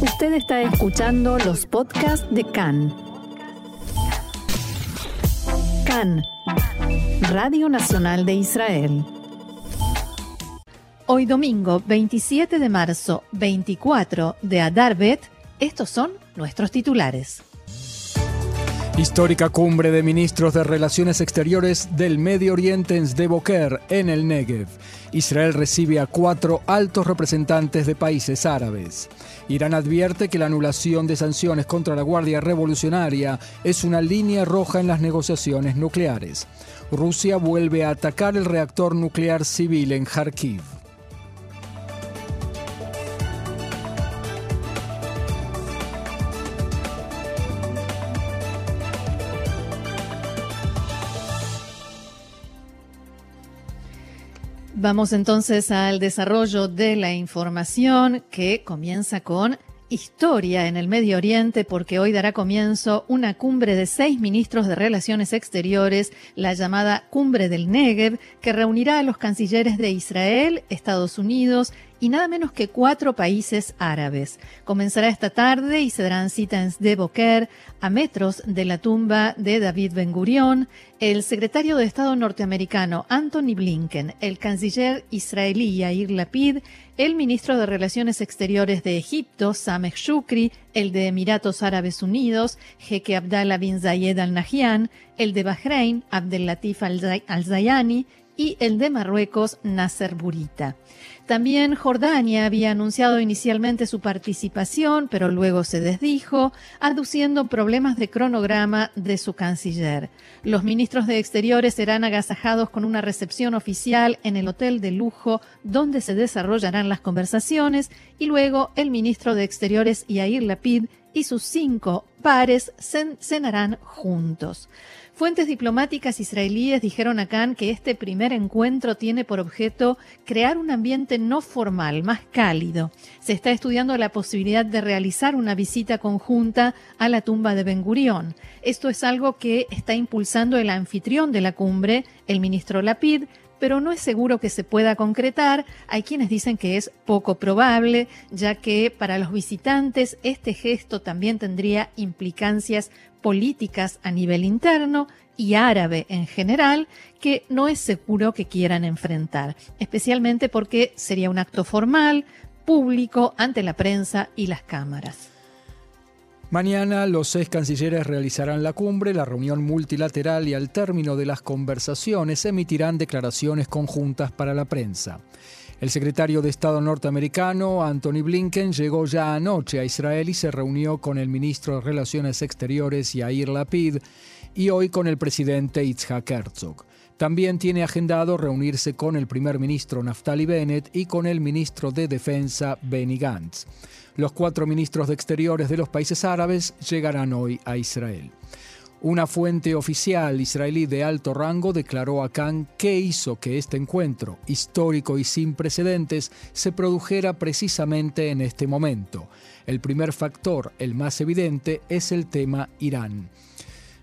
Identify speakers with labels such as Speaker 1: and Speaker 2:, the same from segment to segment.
Speaker 1: Usted está escuchando los podcasts de CAN. CAN, Radio Nacional de Israel. Hoy domingo 27 de marzo, 24 de Adarbet, estos son nuestros titulares.
Speaker 2: Histórica cumbre de ministros de Relaciones Exteriores del Medio Oriente en Sdeboker, en el Negev. Israel recibe a cuatro altos representantes de países árabes. Irán advierte que la anulación de sanciones contra la Guardia Revolucionaria es una línea roja en las negociaciones nucleares. Rusia vuelve a atacar el reactor nuclear civil en Kharkiv.
Speaker 1: Vamos entonces al desarrollo de la información que comienza con historia en el Medio Oriente porque hoy dará comienzo una cumbre de seis ministros de Relaciones Exteriores, la llamada Cumbre del Negev, que reunirá a los cancilleres de Israel, Estados Unidos y nada menos que cuatro países árabes. Comenzará esta tarde y se darán cita en Sde a metros de la tumba de David Ben Gurion, el secretario de Estado norteamericano Anthony Blinken, el canciller israelí Yair Lapid, el ministro de Relaciones Exteriores de Egipto, Sameh Shukri, el de Emiratos Árabes Unidos, Jeque Abdallah bin Zayed Al Nahyan, el de Bahrein, Abdel Latif Al-Zayani, y el de Marruecos, Nasser Burita. También Jordania había anunciado inicialmente su participación, pero luego se desdijo, aduciendo problemas de cronograma de su canciller. Los ministros de Exteriores serán agasajados con una recepción oficial en el hotel de lujo donde se desarrollarán las conversaciones y luego el ministro de Exteriores Yair Lapid y sus cinco pares cenarán juntos. Fuentes diplomáticas israelíes dijeron a Khan que este primer encuentro tiene por objeto crear un ambiente no formal, más cálido. Se está estudiando la posibilidad de realizar una visita conjunta a la tumba de Ben Gurión. Esto es algo que está impulsando el anfitrión de la cumbre, el ministro Lapid, pero no es seguro que se pueda concretar. Hay quienes dicen que es poco probable, ya que para los visitantes este gesto también tendría implicancias políticas a nivel interno y árabe en general que no es seguro que quieran enfrentar, especialmente porque sería un acto formal, público, ante la prensa y las cámaras.
Speaker 2: Mañana los seis cancilleres realizarán la cumbre, la reunión multilateral y al término de las conversaciones emitirán declaraciones conjuntas para la prensa. El secretario de Estado norteamericano, Anthony Blinken, llegó ya anoche a Israel y se reunió con el ministro de Relaciones Exteriores, Yair Lapid, y hoy con el presidente Itzhak Herzog. También tiene agendado reunirse con el primer ministro Naftali Bennett y con el ministro de Defensa Benny Gantz. Los cuatro ministros de Exteriores de los países árabes llegarán hoy a Israel. Una fuente oficial israelí de alto rango declaró a Khan que hizo que este encuentro, histórico y sin precedentes, se produjera precisamente en este momento. El primer factor, el más evidente, es el tema Irán.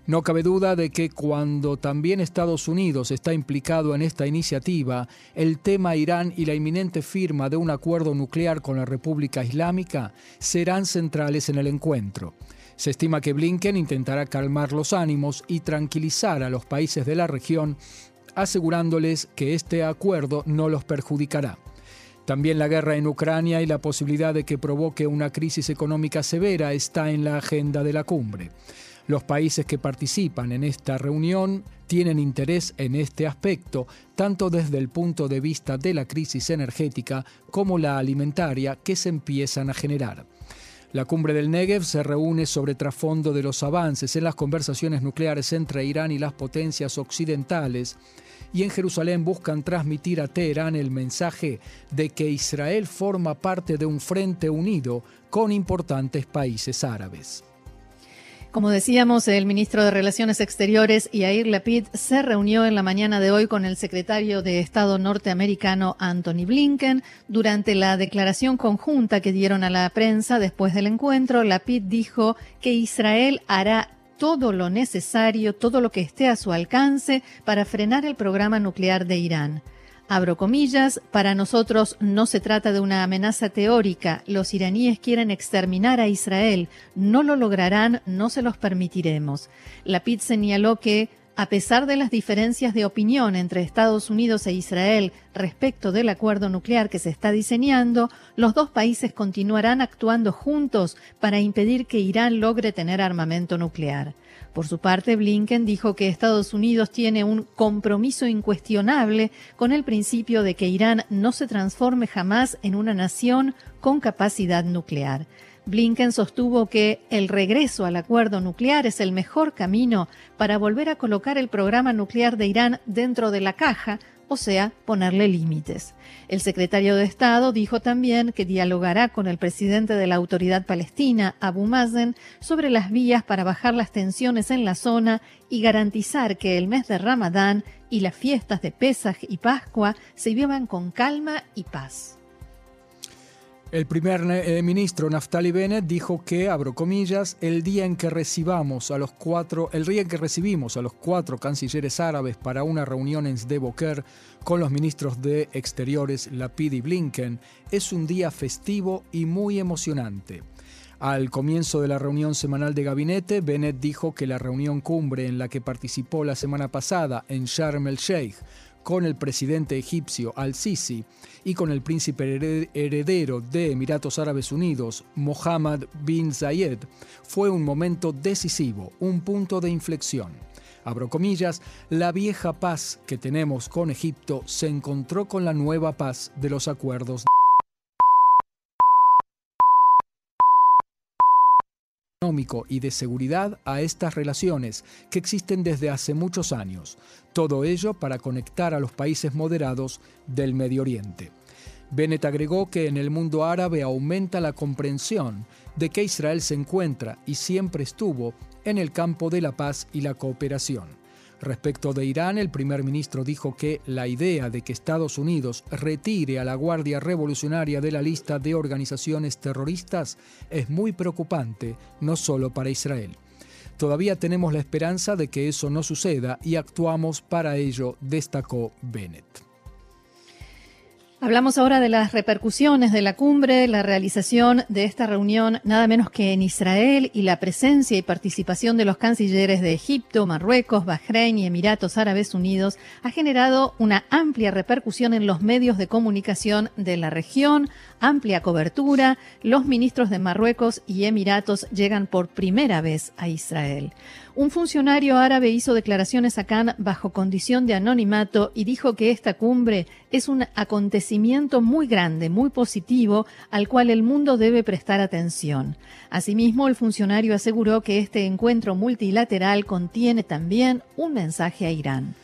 Speaker 2: No cabe duda de que cuando también Estados Unidos está implicado en esta iniciativa, el tema Irán y la inminente firma de un acuerdo nuclear con la República Islámica serán centrales en el encuentro. Se estima que Blinken intentará calmar los ánimos y tranquilizar a los países de la región, asegurándoles que este acuerdo no los perjudicará. También la guerra en Ucrania y la posibilidad de que provoque una crisis económica severa está en la agenda de la cumbre. Los países que participan en esta reunión tienen interés en este aspecto, tanto desde el punto de vista de la crisis energética como la alimentaria que se empiezan a generar. La cumbre del Negev se reúne sobre trasfondo de los avances en las conversaciones nucleares entre Irán y las potencias occidentales y en Jerusalén buscan transmitir a Teherán el mensaje de que Israel forma parte de un frente unido con importantes países árabes.
Speaker 1: Como decíamos, el ministro de Relaciones Exteriores, Yair Lapid, se reunió en la mañana de hoy con el secretario de Estado norteamericano, Anthony Blinken. Durante la declaración conjunta que dieron a la prensa después del encuentro, Lapid dijo que Israel hará todo lo necesario, todo lo que esté a su alcance para frenar el programa nuclear de Irán. Abro comillas, para nosotros no se trata de una amenaza teórica. Los iraníes quieren exterminar a Israel. No lo lograrán, no se los permitiremos. Lapid señaló que a pesar de las diferencias de opinión entre Estados Unidos e Israel respecto del acuerdo nuclear que se está diseñando, los dos países continuarán actuando juntos para impedir que Irán logre tener armamento nuclear. Por su parte, Blinken dijo que Estados Unidos tiene un compromiso incuestionable con el principio de que Irán no se transforme jamás en una nación con capacidad nuclear. Blinken sostuvo que el regreso al acuerdo nuclear es el mejor camino para volver a colocar el programa nuclear de Irán dentro de la caja, o sea, ponerle límites. El secretario de Estado dijo también que dialogará con el presidente de la Autoridad Palestina, Abu Mazen, sobre las vías para bajar las tensiones en la zona y garantizar que el mes de Ramadán y las fiestas de Pesaj y Pascua se vivan con calma y paz.
Speaker 2: El primer eh, ministro Naftali Bennett dijo que, abro comillas, el día en que recibamos a los cuatro, el día en que recibimos a los cuatro cancilleres árabes para una reunión en Sde con los ministros de Exteriores Lapid y Blinken es un día festivo y muy emocionante. Al comienzo de la reunión semanal de gabinete, Bennett dijo que la reunión cumbre en la que participó la semana pasada en Sharm el Sheikh con el presidente egipcio al-Sisi y con el príncipe heredero de Emiratos Árabes Unidos, Mohammed bin Zayed, fue un momento decisivo, un punto de inflexión. Abro comillas, la vieja paz que tenemos con Egipto se encontró con la nueva paz de los acuerdos y de seguridad a estas relaciones que existen desde hace muchos años, todo ello para conectar a los países moderados del Medio Oriente. Bennett agregó que en el mundo árabe aumenta la comprensión de que Israel se encuentra y siempre estuvo en el campo de la paz y la cooperación. Respecto de Irán, el primer ministro dijo que la idea de que Estados Unidos retire a la Guardia Revolucionaria de la lista de organizaciones terroristas es muy preocupante, no solo para Israel. Todavía tenemos la esperanza de que eso no suceda y actuamos para ello, destacó Bennett.
Speaker 1: Hablamos ahora de las repercusiones de la cumbre, la realización de esta reunión nada menos que en Israel y la presencia y participación de los cancilleres de Egipto, Marruecos, Bahrein y Emiratos Árabes Unidos ha generado una amplia repercusión en los medios de comunicación de la región, amplia cobertura. Los ministros de Marruecos y Emiratos llegan por primera vez a Israel. Un funcionario árabe hizo declaraciones a Cannes bajo condición de anonimato y dijo que esta cumbre es un acontecimiento muy grande, muy positivo, al cual el mundo debe prestar atención. Asimismo, el funcionario aseguró que este encuentro multilateral contiene también un mensaje a Irán.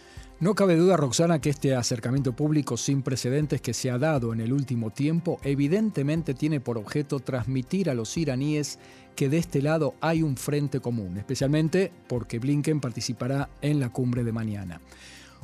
Speaker 2: No cabe duda, Roxana, que este acercamiento público sin precedentes que se ha dado en el último tiempo evidentemente tiene por objeto transmitir a los iraníes que de este lado hay un frente común, especialmente porque Blinken participará en la cumbre de mañana.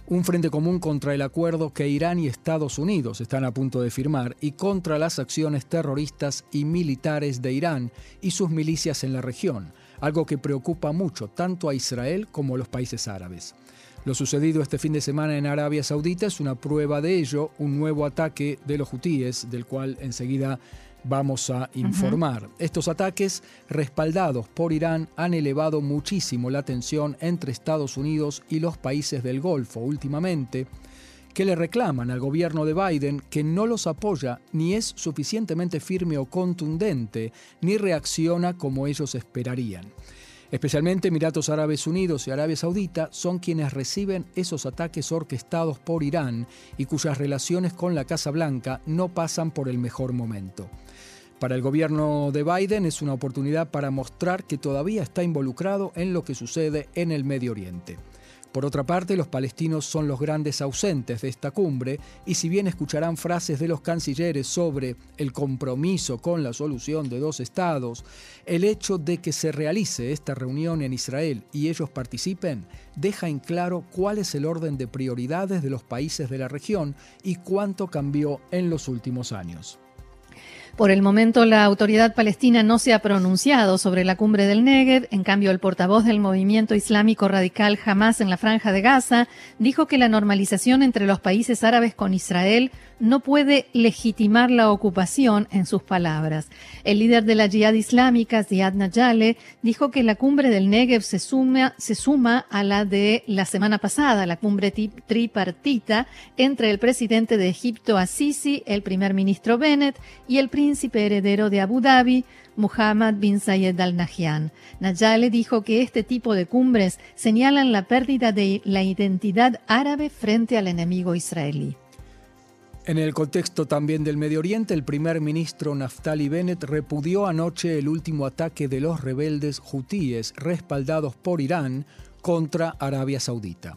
Speaker 2: Un frente común contra el acuerdo que Irán y Estados Unidos están a punto de firmar y contra las acciones terroristas y militares de Irán y sus milicias en la región, algo que preocupa mucho tanto a Israel como a los países árabes. Lo sucedido este fin de semana en Arabia Saudita es una prueba de ello, un nuevo ataque de los hutíes, del cual enseguida vamos a informar. Estos ataques, respaldados por Irán, han elevado muchísimo la tensión entre Estados Unidos y los países del Golfo últimamente, que le reclaman al gobierno de Biden que no los apoya ni es suficientemente firme o contundente, ni reacciona como ellos esperarían. Especialmente Emiratos Árabes Unidos y Arabia Saudita son quienes reciben esos ataques orquestados por Irán y cuyas relaciones con la Casa Blanca no pasan por el mejor momento. Para el gobierno de Biden es una oportunidad para mostrar que todavía está involucrado en lo que sucede en el Medio Oriente. Por otra parte, los palestinos son los grandes ausentes de esta cumbre y si bien escucharán frases de los cancilleres sobre el compromiso con la solución de dos estados, el hecho de que se realice esta reunión en Israel y ellos participen deja en claro cuál es el orden de prioridades de los países de la región y cuánto cambió en los últimos años.
Speaker 1: Por el momento, la autoridad palestina no se ha pronunciado sobre la cumbre del Negev. En cambio, el portavoz del movimiento islámico radical Hamas en la franja de Gaza dijo que la normalización entre los países árabes con Israel no puede legitimar la ocupación, en sus palabras. El líder de la Jihad Islámica, Ziad Nayale, dijo que la cumbre del Negev se suma, se suma a la de la semana pasada, la cumbre tripartita entre el presidente de Egipto, Assisi, el primer ministro Bennett y el heredero de Abu Dhabi, Muhammad bin Zayed al Nahyan. Nayale dijo que este tipo de cumbres señalan la pérdida de la identidad árabe frente al enemigo israelí.
Speaker 2: En el contexto también del Medio Oriente, el primer ministro Naftali Bennett repudió anoche el último ataque de los rebeldes hutíes respaldados por Irán contra Arabia Saudita.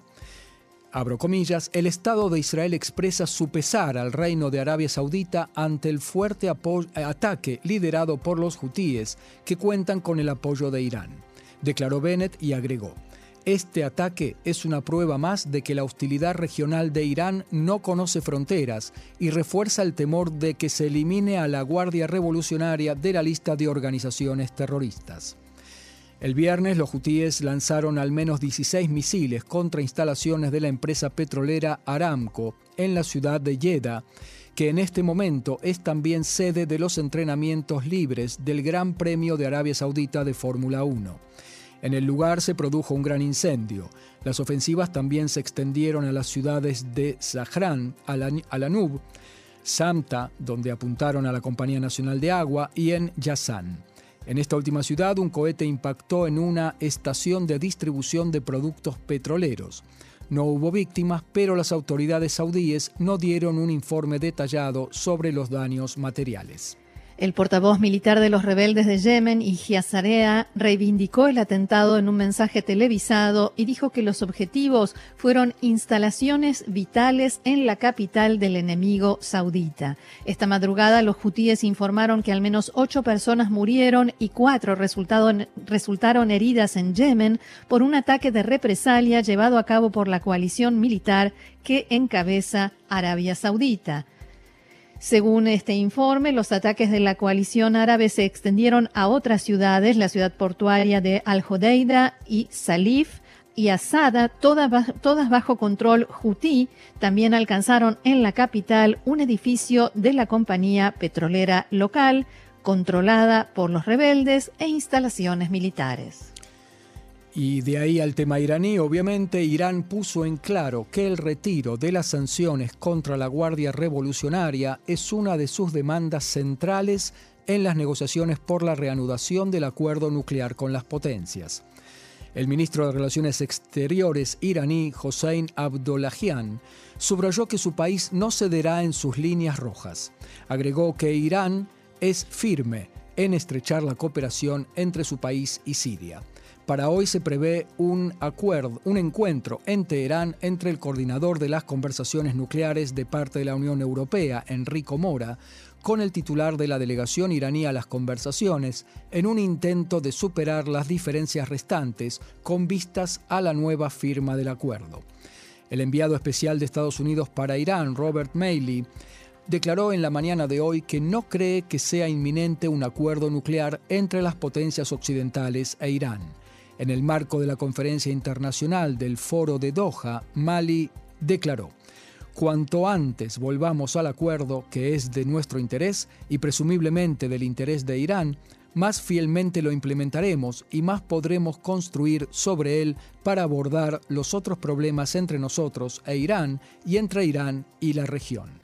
Speaker 2: Abro comillas, el Estado de Israel expresa su pesar al reino de Arabia Saudita ante el fuerte ataque liderado por los hutíes que cuentan con el apoyo de Irán, declaró Bennett y agregó. Este ataque es una prueba más de que la hostilidad regional de Irán no conoce fronteras y refuerza el temor de que se elimine a la Guardia Revolucionaria de la lista de organizaciones terroristas. El viernes los hutíes lanzaron al menos 16 misiles contra instalaciones de la empresa petrolera Aramco en la ciudad de Jeddah, que en este momento es también sede de los entrenamientos libres del Gran Premio de Arabia Saudita de Fórmula 1. En el lugar se produjo un gran incendio. Las ofensivas también se extendieron a las ciudades de Zahran, Alanub, Samta, donde apuntaron a la Compañía Nacional de Agua, y en Yazan. En esta última ciudad, un cohete impactó en una estación de distribución de productos petroleros. No hubo víctimas, pero las autoridades saudíes no dieron un informe detallado sobre los daños materiales.
Speaker 1: El portavoz militar de los rebeldes de Yemen, Zarea, reivindicó el atentado en un mensaje televisado y dijo que los objetivos fueron instalaciones vitales en la capital del enemigo saudita. Esta madrugada los hutíes informaron que al menos ocho personas murieron y cuatro resultaron heridas en Yemen por un ataque de represalia llevado a cabo por la coalición militar que encabeza Arabia Saudita. Según este informe, los ataques de la coalición árabe se extendieron a otras ciudades, la ciudad portuaria de Al-Hodeida y Salif y Asada, todas, todas bajo control hutí, también alcanzaron en la capital un edificio de la compañía petrolera local, controlada por los rebeldes e instalaciones militares.
Speaker 2: Y de ahí al tema iraní, obviamente Irán puso en claro que el retiro de las sanciones contra la Guardia Revolucionaria es una de sus demandas centrales en las negociaciones por la reanudación del acuerdo nuclear con las potencias. El ministro de Relaciones Exteriores iraní, Hossein Abdollahian, subrayó que su país no cederá en sus líneas rojas. Agregó que Irán es firme en estrechar la cooperación entre su país y Siria. Para hoy se prevé un acuerdo, un encuentro en Teherán entre el coordinador de las conversaciones nucleares de parte de la Unión Europea, Enrico Mora, con el titular de la delegación iraní a las conversaciones, en un intento de superar las diferencias restantes con vistas a la nueva firma del acuerdo. El enviado especial de Estados Unidos para Irán, Robert Maley, declaró en la mañana de hoy que no cree que sea inminente un acuerdo nuclear entre las potencias occidentales e Irán. En el marco de la conferencia internacional del Foro de Doha, Mali declaró, Cuanto antes volvamos al acuerdo que es de nuestro interés y presumiblemente del interés de Irán, más fielmente lo implementaremos y más podremos construir sobre él para abordar los otros problemas entre nosotros e Irán y entre Irán y la región.